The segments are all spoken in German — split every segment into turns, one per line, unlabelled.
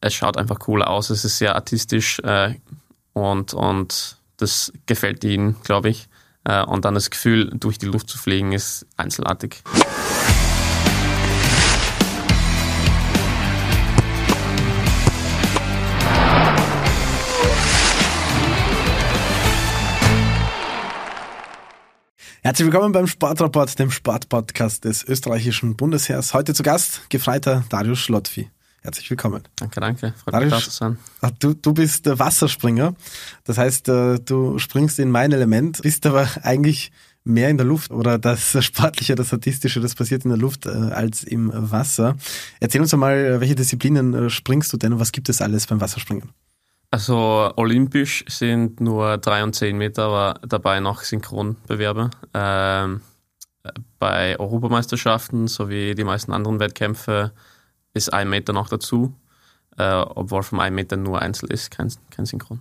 es schaut einfach cool aus, es ist sehr artistisch äh, und, und das gefällt ihnen, glaube ich. Äh, und dann das Gefühl, durch die Luft zu fliegen, ist einzelartig.
Herzlich willkommen beim Sportrapport, dem Sportpodcast des österreichischen Bundesheers. Heute zu Gast Gefreiter Darius Schlottvi. Herzlich willkommen.
Danke, danke. Freut Darius, mich da zu sein.
Du, du bist der Wasserspringer. Das heißt, äh, du springst in mein Element, bist aber eigentlich mehr in der Luft oder das Sportliche, das Statistische, das passiert in der Luft äh, als im Wasser. Erzähl uns mal, welche Disziplinen äh, springst du denn und was gibt es alles beim Wasserspringen?
Also olympisch sind nur drei und zehn Meter, aber dabei noch Synchronbewerbe. Ähm, bei Europameisterschaften sowie die meisten anderen Wettkämpfe ist ein Meter noch dazu, äh, obwohl vom ein Meter nur Einzel ist, kein, kein Synchron.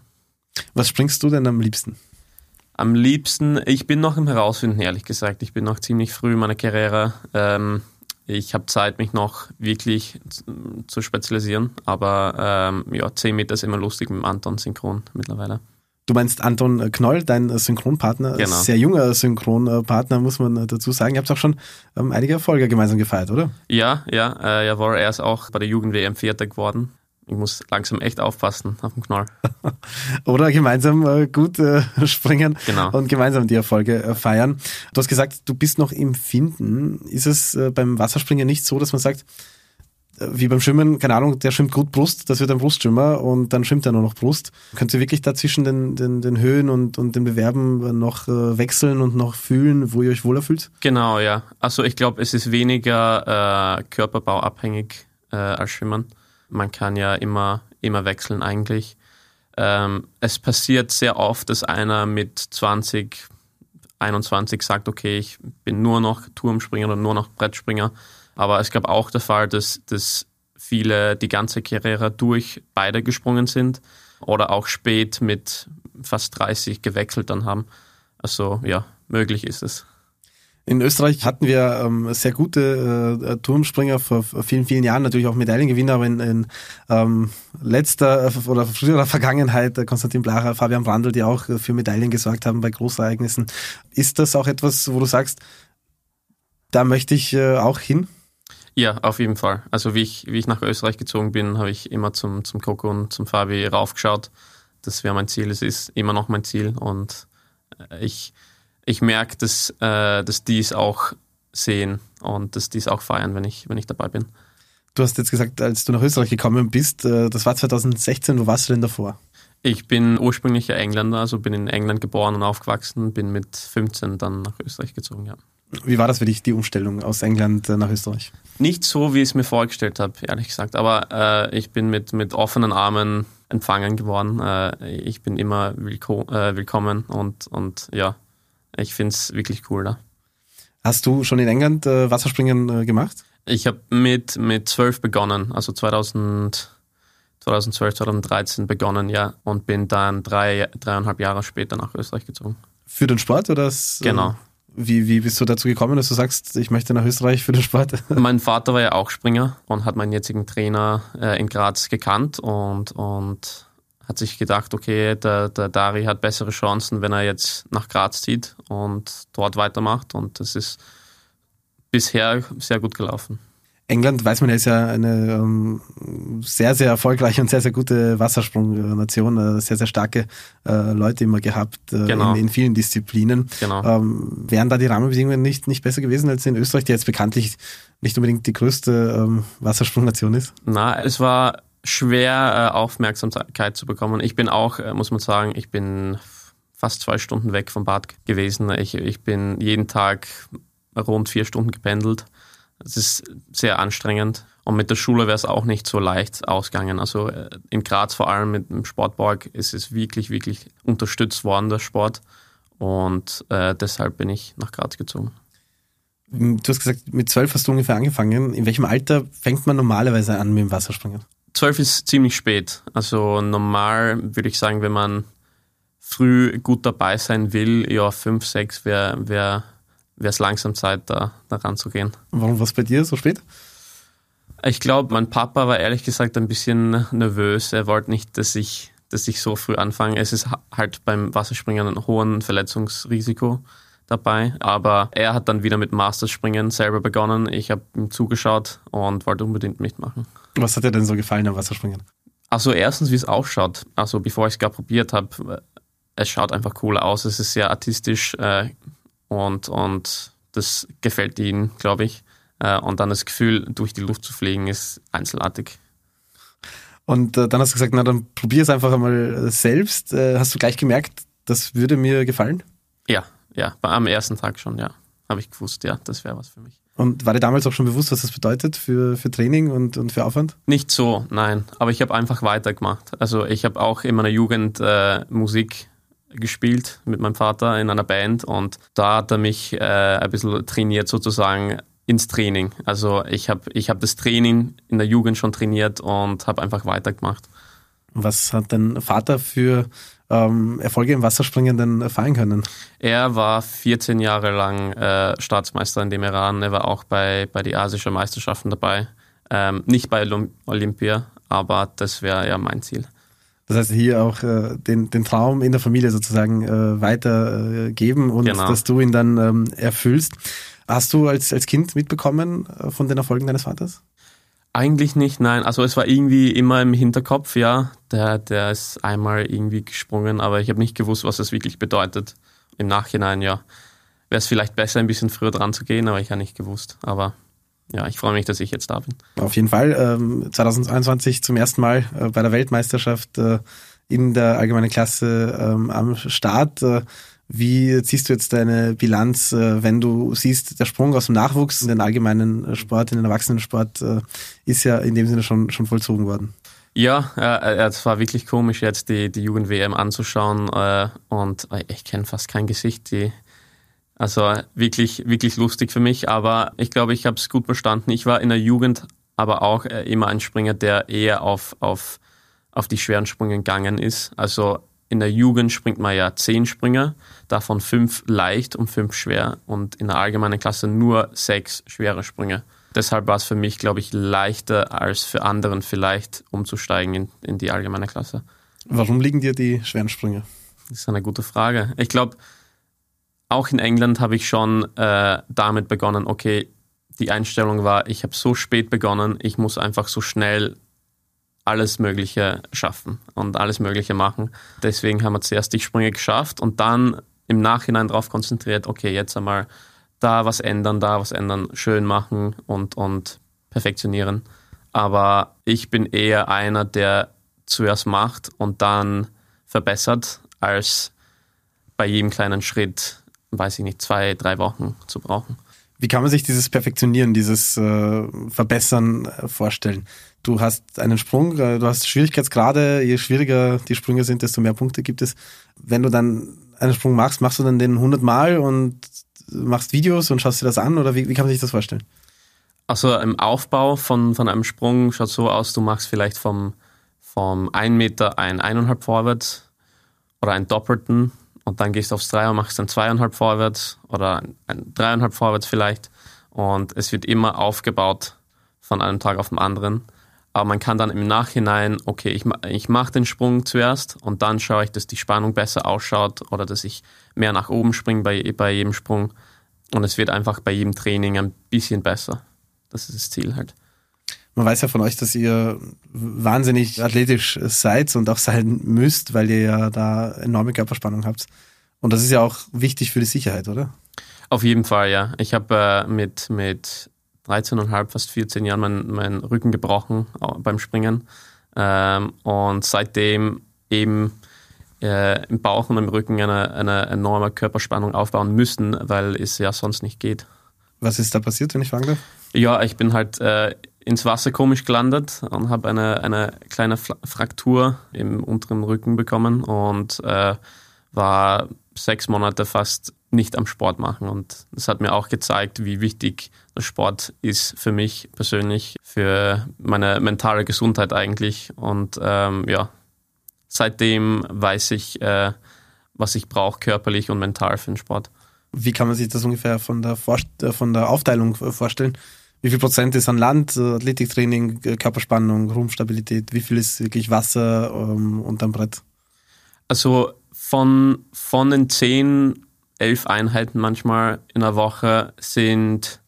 Was springst du denn am liebsten?
Am liebsten, ich bin noch im Herausfinden, ehrlich gesagt. Ich bin noch ziemlich früh in meiner Karriere. Ähm, ich habe Zeit, mich noch wirklich zu spezialisieren, aber ähm, ja, 10 Meter ist immer lustig mit dem Anton synchron mittlerweile.
Du meinst Anton Knoll, dein Synchronpartner, genau. sehr junger Synchronpartner, muss man dazu sagen. Ihr habt auch schon ähm, einige Erfolge gemeinsam gefeiert, oder?
Ja, ja, äh, jawohl, er ist auch bei der Jugend-WM Vierter geworden ich muss langsam echt aufpassen auf dem Knoll.
Oder gemeinsam äh, gut äh, springen
genau.
und gemeinsam die Erfolge äh, feiern. Du hast gesagt, du bist noch im Finden. Ist es äh, beim Wasserspringen nicht so, dass man sagt, äh, wie beim Schwimmen, keine Ahnung, der schwimmt gut Brust, das wird ein Brustschwimmer und dann schwimmt er nur noch Brust. Könnt ihr wirklich da zwischen den, den, den Höhen und, und den Bewerben noch äh, wechseln und noch fühlen, wo ihr euch wohler fühlt?
Genau, ja. Also ich glaube, es ist weniger körperbauabhängig als Schwimmen man kann ja immer, immer wechseln eigentlich. Ähm, es passiert sehr oft, dass einer mit 20, 21 sagt, okay, ich bin nur noch Turmspringer oder nur noch Brettspringer. Aber es gab auch der Fall, dass, dass viele die ganze Karriere durch beide gesprungen sind oder auch spät mit fast 30 gewechselt dann haben. Also ja, möglich ist es.
In Österreich hatten wir ähm, sehr gute äh, Turmspringer vor vielen, vielen Jahren, natürlich auch Medaillengewinner, aber in, in ähm, letzter äh, oder früherer Vergangenheit äh, Konstantin Blacher, Fabian Brandl, die auch für Medaillen gesorgt haben bei Großereignissen. Ist das auch etwas, wo du sagst, da möchte ich äh, auch hin?
Ja, auf jeden Fall. Also wie ich, wie ich nach Österreich gezogen bin, habe ich immer zum, zum Coco und zum Fabi raufgeschaut. Das wäre mein Ziel, es ist immer noch mein Ziel und äh, ich ich merke, dass, äh, dass die es auch sehen und dass die es auch feiern, wenn ich, wenn ich dabei bin.
Du hast jetzt gesagt, als du nach Österreich gekommen bist, äh, das war 2016, wo warst du denn davor?
Ich bin ursprünglicher Engländer, also bin in England geboren und aufgewachsen, bin mit 15 dann nach Österreich gezogen, ja.
Wie war das für dich, die Umstellung aus England äh, nach Österreich?
Nicht so, wie ich es mir vorgestellt habe, ehrlich gesagt. Aber äh, ich bin mit, mit offenen Armen empfangen geworden. Äh, ich bin immer willko äh, willkommen und, und ja, ich finde es wirklich cool da.
Hast du schon in England äh, Wasserspringen äh, gemacht?
Ich habe mit, mit 12 begonnen, also 2000, 2012, 2013 begonnen, ja, und bin dann drei, dreieinhalb Jahre später nach Österreich gezogen.
Für den Sport oder? Das,
genau.
Wie, wie bist du dazu gekommen, dass du sagst, ich möchte nach Österreich für den Sport?
Mein Vater war ja auch Springer und hat meinen jetzigen Trainer äh, in Graz gekannt und, und hat sich gedacht, okay, der, der Dari hat bessere Chancen, wenn er jetzt nach Graz zieht und dort weitermacht. Und das ist bisher sehr gut gelaufen.
England, weiß man ja, ist ja eine ähm, sehr, sehr erfolgreiche und sehr, sehr gute Wassersprungnation, äh, sehr, sehr starke äh, Leute immer gehabt äh, genau. in, in, vielen Disziplinen.
Genau.
Ähm, wären da die Rahmenbedingungen nicht, nicht besser gewesen als in Österreich, die jetzt bekanntlich nicht unbedingt die größte ähm, Wassersprungnation ist?
Na, es war schwer, äh, Aufmerksamkeit zu bekommen. Ich bin auch, äh, muss man sagen, ich bin fast zwei Stunden weg vom Bad gewesen. Ich, ich bin jeden Tag rund vier Stunden gependelt. Es ist sehr anstrengend. Und mit der Schule wäre es auch nicht so leicht ausgegangen. Also äh, in Graz vor allem mit dem Sportpark ist es wirklich, wirklich unterstützt worden, der Sport. Und äh, deshalb bin ich nach Graz gezogen.
Du hast gesagt, mit zwölf hast du ungefähr angefangen. In welchem Alter fängt man normalerweise an mit dem Wasserspringen?
12 ist ziemlich spät. Also normal würde ich sagen, wenn man früh gut dabei sein will, ja, 5, 6 wäre wär, es langsam Zeit, da, da ranzugehen.
Warum war es bei dir so spät?
Ich glaube, mein Papa war ehrlich gesagt ein bisschen nervös. Er wollte nicht, dass ich, dass ich so früh anfange. Es ist halt beim Wasserspringen ein hohen Verletzungsrisiko dabei. Aber er hat dann wieder mit Masterspringen selber begonnen. Ich habe ihm zugeschaut und wollte unbedingt mitmachen.
Was hat dir denn so gefallen am Wasserspringen?
Also erstens, wie es ausschaut. Also bevor ich es gar probiert habe, es schaut einfach cool aus. Es ist sehr artistisch äh, und, und das gefällt ihnen, glaube ich. Äh, und dann das Gefühl, durch die Luft zu fliegen, ist einzelartig.
Und äh, dann hast du gesagt, na dann probier es einfach einmal selbst. Äh, hast du gleich gemerkt, das würde mir gefallen?
Ja, ja, am ersten Tag schon, ja. Habe ich gewusst, ja, das wäre was für mich.
Und war dir damals auch schon bewusst, was das bedeutet für, für Training und, und für Aufwand?
Nicht so, nein. Aber ich habe einfach weitergemacht. Also ich habe auch in meiner Jugend äh, Musik gespielt mit meinem Vater in einer Band und da hat er mich äh, ein bisschen trainiert sozusagen ins Training. Also ich habe ich hab das Training in der Jugend schon trainiert und habe einfach weitergemacht.
Was hat dein Vater für ähm, Erfolge im Wasserspringen denn feiern können?
Er war 14 Jahre lang äh, Staatsmeister in dem Iran. Er war auch bei, bei den asischen Meisterschaften dabei. Ähm, nicht bei Olympia, aber das wäre ja mein Ziel.
Das heißt, hier auch äh, den, den Traum in der Familie sozusagen äh, weitergeben äh, und genau. dass du ihn dann ähm, erfüllst. Hast du als, als Kind mitbekommen äh, von den Erfolgen deines Vaters?
Eigentlich nicht, nein. Also es war irgendwie immer im Hinterkopf, ja. Der, der ist einmal irgendwie gesprungen, aber ich habe nicht gewusst, was das wirklich bedeutet. Im Nachhinein, ja. Wäre es vielleicht besser, ein bisschen früher dran zu gehen, aber ich habe nicht gewusst. Aber ja, ich freue mich, dass ich jetzt da bin.
Auf jeden Fall. Ähm, 2021 zum ersten Mal äh, bei der Weltmeisterschaft äh, in der allgemeinen Klasse ähm, am Start. Äh, wie ziehst du jetzt deine Bilanz, äh, wenn du siehst, der Sprung aus dem Nachwuchs in den allgemeinen Sport, in den Erwachsenensport, äh, ist ja in dem Sinne schon, schon vollzogen worden?
Ja, äh, es war wirklich komisch, jetzt die, die Jugend-WM anzuschauen und ich kenne fast kein Gesicht. Die, also wirklich, wirklich lustig für mich, aber ich glaube, ich habe es gut bestanden. Ich war in der Jugend aber auch äh, immer ein Springer, der eher auf, auf, auf die schweren Sprünge gegangen ist. Also in der Jugend springt man ja zehn Springer, davon fünf leicht und fünf schwer und in der allgemeinen Klasse nur sechs schwere Sprünge. Deshalb war es für mich, glaube ich, leichter als für anderen vielleicht umzusteigen in, in die allgemeine Klasse.
Warum liegen dir die schweren Sprünge?
Das ist eine gute Frage. Ich glaube, auch in England habe ich schon äh, damit begonnen, okay, die Einstellung war, ich habe so spät begonnen, ich muss einfach so schnell alles Mögliche schaffen und alles Mögliche machen. Deswegen haben wir zuerst die Sprünge geschafft und dann im Nachhinein darauf konzentriert, okay, jetzt einmal da was ändern, da was ändern, schön machen und, und perfektionieren. Aber ich bin eher einer, der zuerst macht und dann verbessert, als bei jedem kleinen Schritt, weiß ich nicht, zwei, drei Wochen zu brauchen.
Wie kann man sich dieses Perfektionieren, dieses äh, Verbessern äh, vorstellen? Du hast einen Sprung, äh, du hast Schwierigkeitsgrade, je schwieriger die Sprünge sind, desto mehr Punkte gibt es. Wenn du dann einen Sprung machst, machst du dann den 100 Mal und machst Videos und schaust dir das an oder wie, wie kann man sich das vorstellen?
Also im Aufbau von, von einem Sprung schaut so aus, du machst vielleicht vom, vom 1 Meter ein 1,5 vorwärts oder einen doppelten und dann gehst du aufs 3 und machst dann 2,5 vorwärts oder ein 3,5 vorwärts vielleicht und es wird immer aufgebaut von einem Tag auf den anderen. Aber man kann dann im Nachhinein, okay, ich, ich mache den Sprung zuerst und dann schaue ich, dass die Spannung besser ausschaut oder dass ich mehr nach oben springe bei, bei jedem Sprung. Und es wird einfach bei jedem Training ein bisschen besser. Das ist das Ziel halt.
Man weiß ja von euch, dass ihr wahnsinnig athletisch seid und auch sein müsst, weil ihr ja da enorme Körperspannung habt. Und das ist ja auch wichtig für die Sicherheit, oder?
Auf jeden Fall, ja. Ich habe äh, mit, mit 13,5, fast 14 Jahren meinen mein Rücken gebrochen beim Springen. Ähm, und seitdem eben äh, im Bauch und im Rücken eine, eine enorme Körperspannung aufbauen müssen, weil es ja sonst nicht geht.
Was ist da passiert, wenn ich fragen darf?
Ja, ich bin halt äh, ins Wasser komisch gelandet und habe eine, eine kleine Fraktur im unteren Rücken bekommen und äh, war sechs Monate fast nicht am Sport machen. Und das hat mir auch gezeigt, wie wichtig der Sport ist für mich persönlich, für meine mentale Gesundheit eigentlich. Und ähm, ja, seitdem weiß ich, äh, was ich brauche, körperlich und mental für den Sport.
Wie kann man sich das ungefähr von der, Vorst äh, von der Aufteilung vorstellen? Wie viel Prozent ist an Land, äh, Athletiktraining, äh, Körperspannung, Rumpfstabilität? Wie viel ist wirklich Wasser ähm, unterm Brett?
Also von, von den zehn, elf Einheiten manchmal in der Woche sind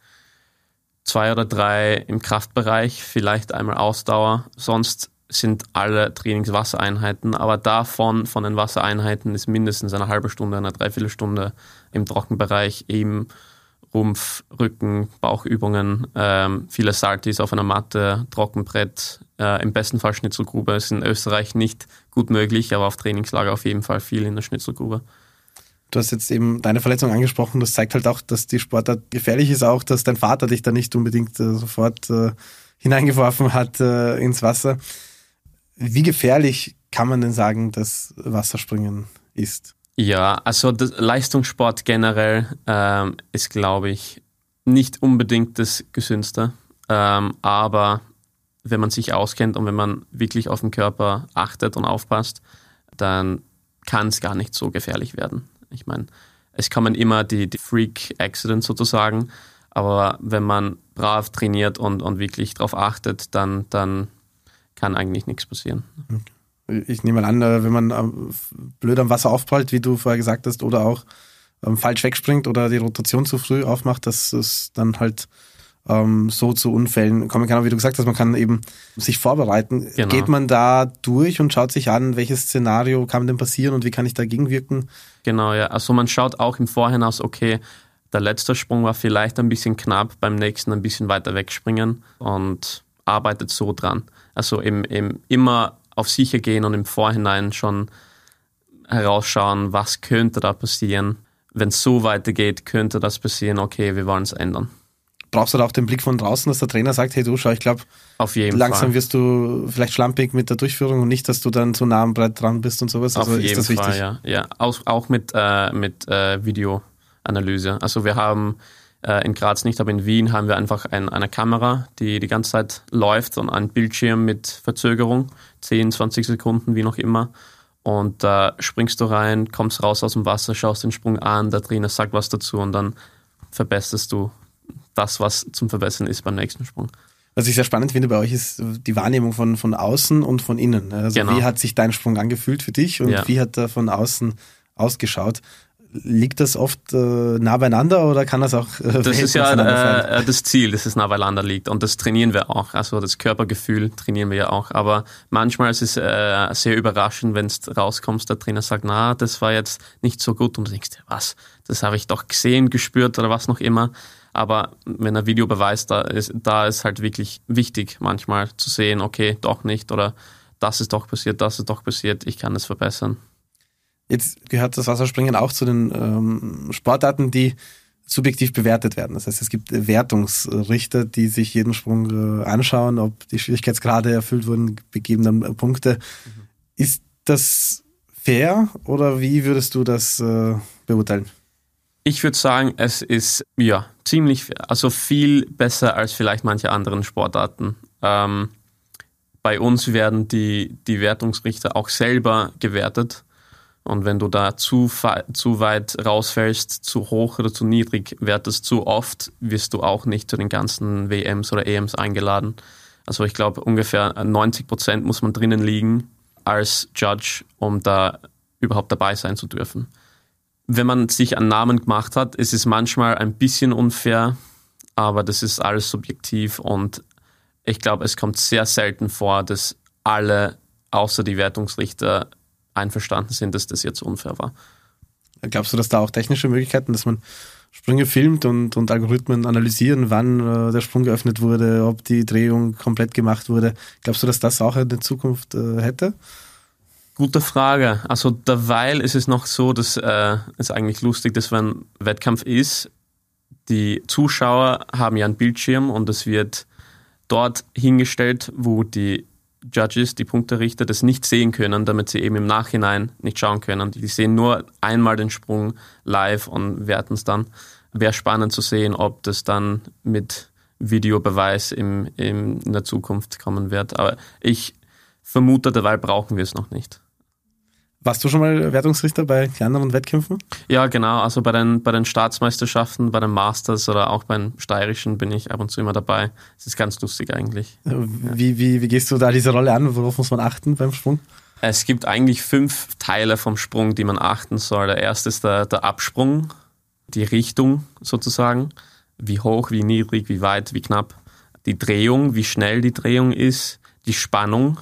zwei oder drei im Kraftbereich, vielleicht einmal Ausdauer. Sonst sind alle Trainingswassereinheiten, aber davon, von den Wassereinheiten, ist mindestens eine halbe Stunde, eine Dreiviertelstunde im Trockenbereich eben Rumpf, Rücken, Bauchübungen, ähm, viele Saltis auf einer Matte, Trockenbrett, äh, im besten Fall Schnitzelgrube. Ist in Österreich nicht gut möglich, aber auf Trainingslager auf jeden Fall viel in der Schnitzelgrube.
Du hast jetzt eben deine Verletzung angesprochen. Das zeigt halt auch, dass die Sportart gefährlich ist, auch dass dein Vater dich da nicht unbedingt äh, sofort äh, hineingeworfen hat äh, ins Wasser. Wie gefährlich kann man denn sagen, dass Wasserspringen ist?
Ja, also Leistungssport generell ähm, ist, glaube ich, nicht unbedingt das Gesündeste. Ähm, aber wenn man sich auskennt und wenn man wirklich auf den Körper achtet und aufpasst, dann kann es gar nicht so gefährlich werden. Ich meine, es kommen immer die, die Freak-Accidents sozusagen, aber wenn man brav trainiert und, und wirklich darauf achtet, dann, dann kann eigentlich nichts passieren.
Ich nehme an, äh, wenn man ähm, blöd am Wasser aufprallt, wie du vorher gesagt hast, oder auch ähm, falsch wegspringt oder die Rotation zu früh aufmacht, dass es dann halt ähm, so zu Unfällen kommen kann. Aber wie du gesagt hast, man kann eben sich vorbereiten. Genau. Geht man da durch und schaut sich an, welches Szenario kann denn passieren und wie kann ich dagegen wirken?
Genau, ja. Also man schaut auch im Vorhinein aus, okay, der letzte Sprung war vielleicht ein bisschen knapp, beim nächsten ein bisschen weiter wegspringen und arbeitet so dran. Also im, im immer auf sicher gehen und im Vorhinein schon herausschauen, was könnte da passieren. Wenn es so weitergeht, könnte das passieren, okay, wir wollen es ändern.
Brauchst du da auch den Blick von draußen, dass der Trainer sagt, hey du, schau, ich glaube, langsam Fall. wirst du vielleicht schlampig mit der Durchführung und nicht, dass du dann zu nah am Brett dran bist und sowas.
Also Auf jeden Fall, wichtig? ja. ja. Auch, auch mit, äh, mit äh, Videoanalyse. Also wir haben äh, in Graz nicht, aber in Wien haben wir einfach ein, eine Kamera, die die ganze Zeit läuft und ein Bildschirm mit Verzögerung, 10, 20 Sekunden, wie noch immer. Und da äh, springst du rein, kommst raus aus dem Wasser, schaust den Sprung an, der Trainer sagt was dazu und dann verbesserst du das, was zum Verbessern ist beim nächsten Sprung.
Was ich sehr spannend finde bei euch ist die Wahrnehmung von, von außen und von innen. Also genau. wie hat sich dein Sprung angefühlt für dich und ja. wie hat er von außen ausgeschaut? Liegt das oft äh, nah beieinander oder kann das auch
äh, Das ist ja äh, das Ziel, dass es nah beieinander liegt und das trainieren wir auch. Also das Körpergefühl trainieren wir ja auch. Aber manchmal ist es äh, sehr überraschend, wenn es rauskommst, der Trainer sagt, na, das war jetzt nicht so gut und du denkst, was, das habe ich doch gesehen, gespürt oder was noch immer. Aber wenn ein Videobeweis da ist, da ist halt wirklich wichtig, manchmal zu sehen, okay, doch nicht oder das ist doch passiert, das ist doch passiert, ich kann es verbessern.
Jetzt gehört das Wasserspringen auch zu den ähm, Sportarten, die subjektiv bewertet werden. Das heißt, es gibt Wertungsrichter, die sich jeden Sprung äh, anschauen, ob die Schwierigkeitsgrade erfüllt wurden, begeben dann äh, Punkte. Mhm. Ist das fair oder wie würdest du das äh, beurteilen?
Ich würde sagen, es ist ja ziemlich. Also viel besser als vielleicht manche anderen Sportarten. Ähm, bei uns werden die, die Wertungsrichter auch selber gewertet. Und wenn du da zu, zu weit rausfällst, zu hoch oder zu niedrig wertest, zu oft, wirst du auch nicht zu den ganzen WMs oder EMs eingeladen. Also ich glaube, ungefähr 90 Prozent muss man drinnen liegen als Judge, um da überhaupt dabei sein zu dürfen. Wenn man sich einen Namen gemacht hat, ist es manchmal ein bisschen unfair, aber das ist alles subjektiv und ich glaube, es kommt sehr selten vor, dass alle außer die Wertungsrichter einverstanden sind, dass das jetzt unfair war.
Glaubst du, dass da auch technische Möglichkeiten, dass man Sprünge filmt und, und Algorithmen analysieren, wann äh, der Sprung geöffnet wurde, ob die Drehung komplett gemacht wurde. Glaubst du, dass das auch in der Zukunft äh, hätte?
Gute Frage. Also derweil ist es noch so, dass äh, es eigentlich lustig, dass wenn Wettkampf ist, die Zuschauer haben ja einen Bildschirm und es wird dort hingestellt, wo die Judges, die Punkterichter, das nicht sehen können, damit sie eben im Nachhinein nicht schauen können. Die sehen nur einmal den Sprung live und werten es dann. Wäre spannend zu sehen, ob das dann mit Videobeweis im, im, in der Zukunft kommen wird. Aber ich vermute, derweil brauchen wir es noch nicht.
Warst du schon mal Wertungsrichter bei den anderen Wettkämpfen?
Ja, genau. Also bei den, bei den Staatsmeisterschaften, bei den Masters oder auch beim Steirischen bin ich ab und zu immer dabei. Es ist ganz lustig eigentlich.
Wie, wie, wie gehst du da diese Rolle an? Worauf muss man achten beim Sprung?
Es gibt eigentlich fünf Teile vom Sprung, die man achten soll. Der erste ist der, der Absprung, die Richtung sozusagen. Wie hoch, wie niedrig, wie weit, wie knapp. Die Drehung, wie schnell die Drehung ist. Die Spannung,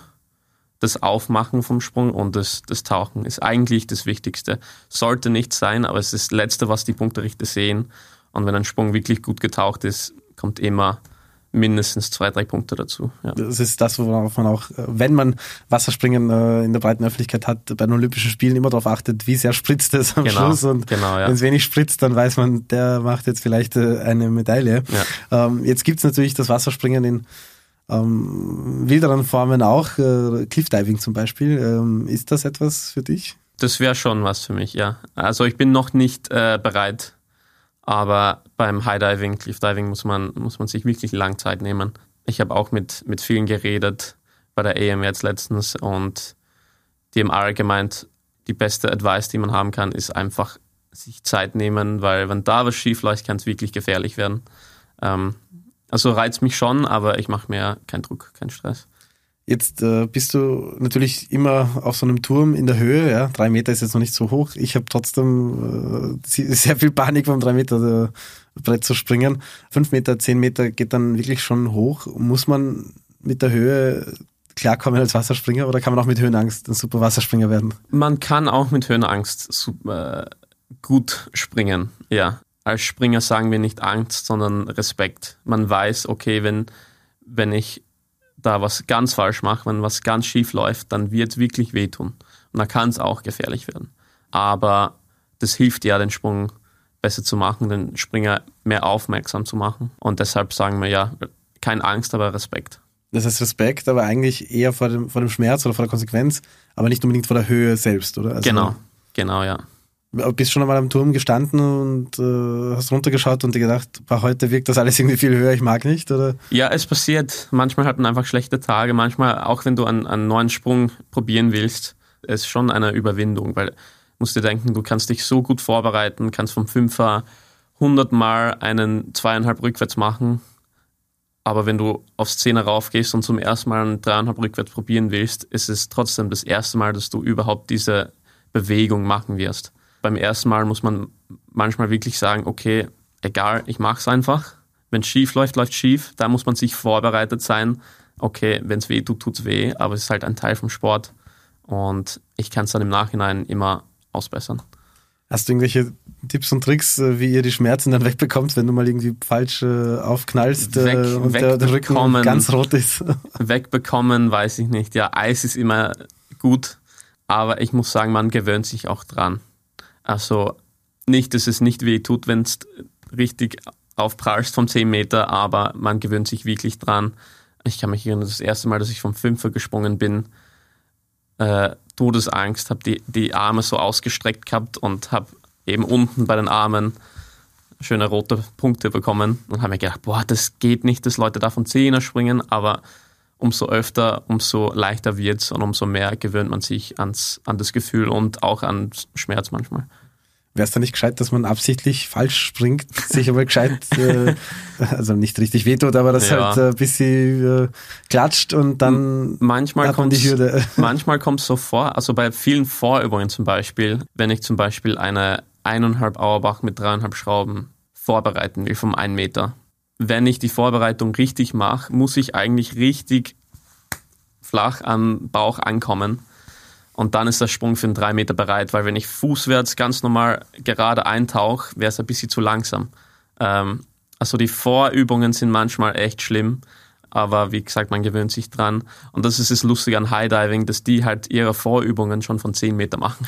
das Aufmachen vom Sprung und das, das Tauchen ist eigentlich das Wichtigste. Sollte nicht sein, aber es ist das Letzte, was die Punkterichter sehen. Und wenn ein Sprung wirklich gut getaucht ist, kommt immer mindestens zwei, drei Punkte dazu.
Ja. Das ist das, worauf man auch, wenn man Wasserspringen äh, in der breiten Öffentlichkeit hat, bei den Olympischen Spielen immer darauf achtet, wie sehr spritzt es am
genau,
Schluss. Und
genau, ja.
wenn es wenig spritzt, dann weiß man, der macht jetzt vielleicht äh, eine Medaille. Ja. Ähm, jetzt gibt's natürlich das Wasserspringen in ähm, wilderen Formen auch, äh, Cliffdiving zum Beispiel. Ähm, ist das etwas für dich?
Das wäre schon was für mich, ja. Also ich bin noch nicht äh, bereit, aber beim Highdiving, Cliffdiving muss man, muss man sich wirklich lang Zeit nehmen. Ich habe auch mit, mit vielen geredet bei der EM jetzt letztens und die haben alle gemeint, die beste Advice, die man haben kann, ist einfach sich Zeit nehmen, weil wenn da was schief läuft, kann es wirklich gefährlich werden. Ähm, also reizt mich schon, aber ich mache mir keinen Druck, keinen Stress.
Jetzt äh, bist du natürlich immer auf so einem Turm in der Höhe, ja. Drei Meter ist jetzt noch nicht so hoch. Ich habe trotzdem äh, sehr viel Panik vom drei Meter äh, Brett zu springen. Fünf Meter, zehn Meter geht dann wirklich schon hoch. Muss man mit der Höhe klarkommen als Wasserspringer oder kann man auch mit Höhenangst ein super Wasserspringer werden?
Man kann auch mit Höhenangst super, äh, gut springen, ja als Springer sagen wir nicht Angst, sondern Respekt. Man weiß, okay, wenn, wenn ich da was ganz falsch mache, wenn was ganz schief läuft, dann wird es wirklich wehtun. Und da kann es auch gefährlich werden. Aber das hilft ja, den Sprung besser zu machen, den Springer mehr aufmerksam zu machen. Und deshalb sagen wir ja, keine Angst, aber Respekt.
Das heißt Respekt, aber eigentlich eher vor dem, vor dem Schmerz oder vor der Konsequenz, aber nicht unbedingt vor der Höhe selbst, oder?
Also genau, genau, ja.
Bist schon einmal am Turm gestanden und äh, hast runtergeschaut und dir gedacht, bei heute wirkt das alles irgendwie viel höher, ich mag nicht, oder?
Ja, es passiert. Manchmal hat man einfach schlechte Tage. Manchmal, auch wenn du einen, einen neuen Sprung probieren willst, ist schon eine Überwindung, weil musst dir denken, du kannst dich so gut vorbereiten, kannst vom Fünfer 100 Mal einen zweieinhalb rückwärts machen, aber wenn du aufs Zehner raufgehst und zum ersten Mal einen dreieinhalb rückwärts probieren willst, ist es trotzdem das erste Mal, dass du überhaupt diese Bewegung machen wirst beim ersten Mal muss man manchmal wirklich sagen, okay, egal, ich mache es einfach. Wenn es schief läuft, läuft schief. Da muss man sich vorbereitet sein. Okay, wenn es weh tut, tut es weh, aber es ist halt ein Teil vom Sport und ich kann es dann im Nachhinein immer ausbessern.
Hast du irgendwelche Tipps und Tricks, äh, wie ihr die Schmerzen dann wegbekommt, wenn du mal irgendwie falsch äh, aufknallst äh, Weg, und der, der, Rücken ganz rot ist?
wegbekommen, weiß ich nicht. Ja, Eis ist immer gut, aber ich muss sagen, man gewöhnt sich auch dran. Also nicht, dass es nicht weh tut, wenn es richtig aufprallst von 10 Meter, aber man gewöhnt sich wirklich dran. Ich kann mich erinnern, das erste Mal, dass ich vom Fünfer gesprungen bin, äh, Todesangst, habe die, die Arme so ausgestreckt gehabt und habe eben unten bei den Armen schöne rote Punkte bekommen und habe mir gedacht, boah, das geht nicht, dass Leute da von Zehner springen, aber umso öfter, umso leichter wird es und umso mehr gewöhnt man sich ans, an das Gefühl und auch an Schmerz manchmal.
Wäre es da nicht gescheit, dass man absichtlich falsch springt, sich aber gescheit, äh, also nicht richtig wehtut, aber das ja. halt ein bisschen äh, klatscht und dann
manchmal kommt die Hürde. Manchmal kommt es so vor, also bei vielen Vorübungen zum Beispiel, wenn ich zum Beispiel eine eineinhalb Auerbach mit dreieinhalb Schrauben vorbereiten will vom einen Meter, wenn ich die Vorbereitung richtig mache, muss ich eigentlich richtig flach am Bauch ankommen. Und dann ist der Sprung für einen 3 Meter bereit, weil wenn ich fußwärts ganz normal gerade eintauche, wäre es ein bisschen zu langsam. Ähm, also die Vorübungen sind manchmal echt schlimm, aber wie gesagt, man gewöhnt sich dran. Und das ist das Lustige an High Diving, dass die halt ihre Vorübungen schon von 10 Meter machen.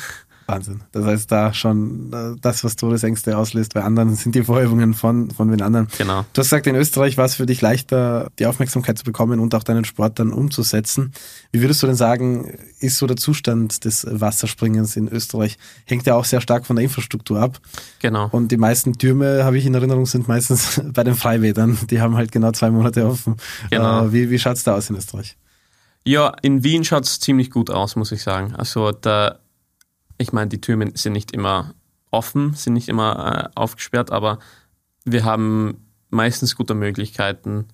Wahnsinn. Das heißt, da schon das, was Todesängste auslöst, bei anderen sind die Vorübungen von, von den anderen.
Genau.
Du hast gesagt, in Österreich war es für dich leichter, die Aufmerksamkeit zu bekommen und auch deinen Sport dann umzusetzen. Wie würdest du denn sagen, ist so der Zustand des Wasserspringens in Österreich? Hängt ja auch sehr stark von der Infrastruktur ab.
Genau.
Und die meisten Türme, habe ich in Erinnerung, sind meistens bei den Freibädern. Die haben halt genau zwei Monate offen. Genau. Äh, wie wie schaut es da aus in Österreich?
Ja, in Wien schaut es ziemlich gut aus, muss ich sagen. Also da Ich meine, die Türen sind nicht immer offen, sind nicht immer äh, aufgesperrt, aber wir haben meistens gute Möglichkeiten.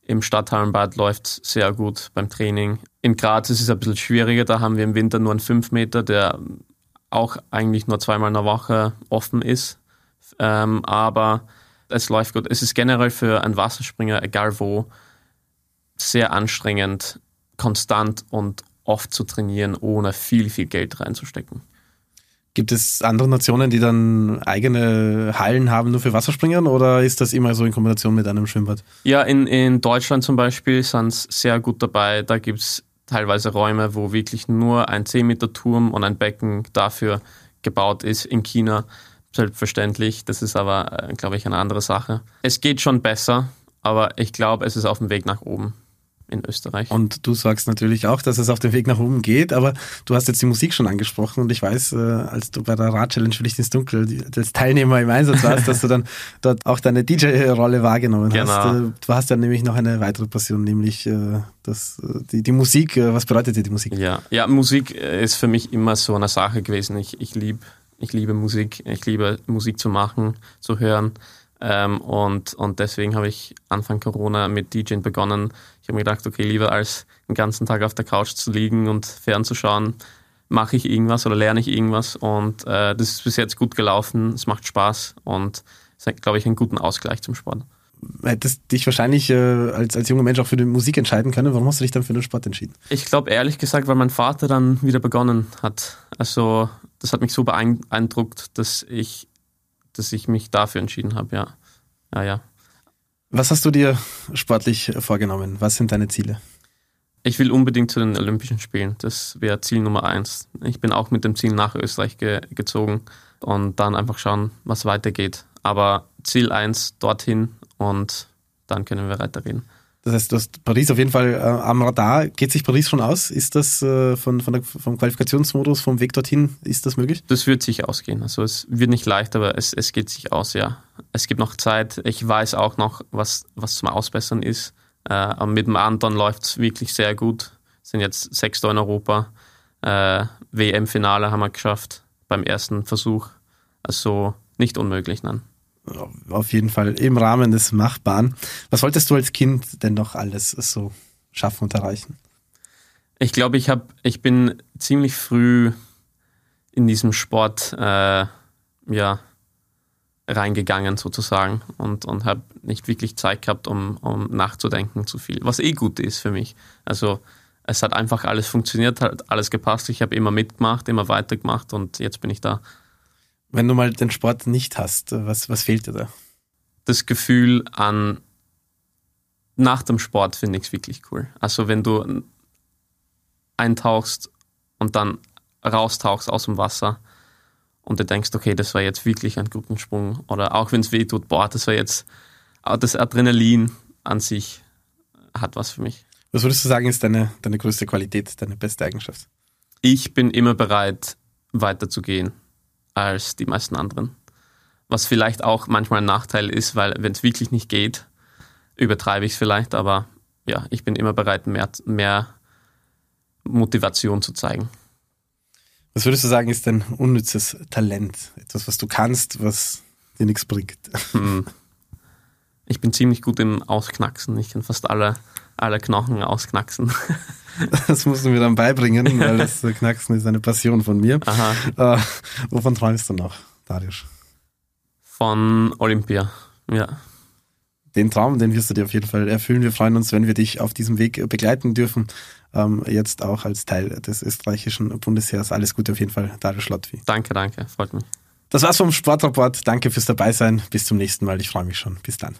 Im Stadthallenbad läuft es sehr gut beim Training. In Graz ist es ein bisschen schwieriger, da haben wir im Winter nur einen 5 Meter, der auch eigentlich nur zweimal in der Woche offen ist. Ähm, aber es läuft gut. Es ist generell für einen Wasserspringer, egal wo, sehr anstrengend, konstant und oft zu trainieren, ohne viel, viel Geld reinzustecken.
Gibt es andere Nationen, die dann eigene Hallen haben nur für Wasserspringern oder ist das immer so in Kombination mit einem Schwimmbad?
Ja, in, in Deutschland zum Beispiel sind es sehr gut dabei. Da gibt es teilweise Räume, wo wirklich nur ein 10 Meter Turm und ein Becken dafür gebaut ist. In China selbstverständlich. Das ist aber, äh, glaube ich, eine andere Sache. Es geht schon besser, aber ich glaube, es ist auf dem Weg nach oben in Österreich.
Und du sagst natürlich auch, dass es auf dem Weg nach oben geht, aber du hast jetzt die Musik schon angesprochen und ich weiß, äh, als du bei der Rad-Challenge für Licht ins Dunkel als Teilnehmer im Einsatz warst, dass du dann dort auch deine DJ-Rolle wahrgenommen genau. hast. Äh, du hast ja nämlich noch eine weitere Passion, nämlich äh, das, die, die Musik. Was bedeutet dir die Musik?
Ja, ja, Musik ist für mich immer so eine Sache gewesen. Ich, ich liebe ich liebe Musik, ich liebe Musik zu machen, zu hören. Ähm, und, und deswegen habe ich Anfang Corona mit DJing begonnen. Ich habe mir gedacht, okay, lieber als den ganzen Tag auf der Couch zu liegen und fernzuschauen, mache ich irgendwas oder lerne ich irgendwas. Und äh, das ist bis jetzt gut gelaufen. Es macht Spaß und ist, glaube ich, einen guten Ausgleich zum Sport.
Hättest dich wahrscheinlich äh, als, als junger Mensch auch für die Musik entscheiden können. Warum hast du dich dann für den Sport entschieden?
Ich glaube ehrlich gesagt, weil mein Vater dann wieder begonnen hat. Also das hat mich so beeindruckt, dass ich dass ich mich dafür entschieden habe, ja. Ja, ja.
Was hast du dir sportlich vorgenommen? Was sind deine Ziele?
Ich will unbedingt zu den Olympischen Spielen. Das wäre Ziel Nummer eins. Ich bin auch mit dem Ziel nach Österreich ge gezogen und dann einfach schauen, was weitergeht. Aber Ziel eins dorthin und dann können wir weiterreden.
Das heißt, du hast Paris auf jeden Fall äh, am Radar. Geht sich Paris schon aus? Ist das äh, von, von der, vom Qualifikationsmodus, vom Weg dorthin, ist das möglich?
Das wird sich ausgehen. Also es wird nicht leicht, aber es, es geht sich aus, ja. Es gibt noch Zeit. Ich weiß auch noch, was, was zum Ausbessern ist. Äh, mit dem Anton läuft es wirklich sehr gut. Sind jetzt Sechster in Europa. Äh, WM-Finale haben wir geschafft beim ersten Versuch. Also nicht unmöglich, nein
auf jeden Fall im Rahmen des Machbaren. Was wolltest du als Kind denn noch alles so schaffen und erreichen?
Ich glaube, ich habe, ich bin ziemlich früh in diesem Sport äh, ja reingegangen sozusagen und, und habe nicht wirklich Zeit gehabt, um, um nachzudenken zu viel, was eh gut ist für mich. Also es hat einfach alles funktioniert, hat alles gepasst. Ich habe immer mitgemacht, immer weitergemacht und jetzt bin ich da.
Wenn du mal den Sport nicht hast, was, was fehlt dir da?
Das Gefühl an, nach dem Sport finde ich es wirklich cool. Also wenn du eintauchst und dann raustauchst aus dem Wasser und du denkst, okay, das war jetzt wirklich ein guter Sprung oder auch wenn es weh tut, boah, das war jetzt, das Adrenalin an sich hat was für mich.
Was würdest du sagen, ist deine, deine größte Qualität, deine beste Eigenschaft?
Ich bin immer bereit, weiterzugehen als die meisten anderen. Was vielleicht auch manchmal ein Nachteil ist, weil wenn es wirklich nicht geht, übertreibe ich es vielleicht, aber ja, ich bin immer bereit, mehr, mehr Motivation zu zeigen.
Was würdest du sagen, ist dein unnützes Talent? Etwas, was du kannst, was dir nichts bringt? Hm.
Ich bin ziemlich gut im Ausknacksen. Ich kann fast alle, alle Knochen ausknacksen.
Das musst du mir dann beibringen, weil das Knacksen ist eine Passion von mir. Aha. Äh, wovon träumst du noch, Darius?
Von Olympia, ja.
Den Traum, den wirst du dir auf jeden Fall erfüllen. Wir freuen uns, wenn wir dich auf diesem Weg begleiten dürfen. Ähm, jetzt auch als Teil des österreichischen Bundesheers. Alles Gute auf jeden Fall, Darius Schlottwi.
Danke, danke, freut mich.
Das war's vom Sportrapport. Danke fürs Dabeisein. Bis zum nächsten Mal. Ich freue mich schon. Bis dann.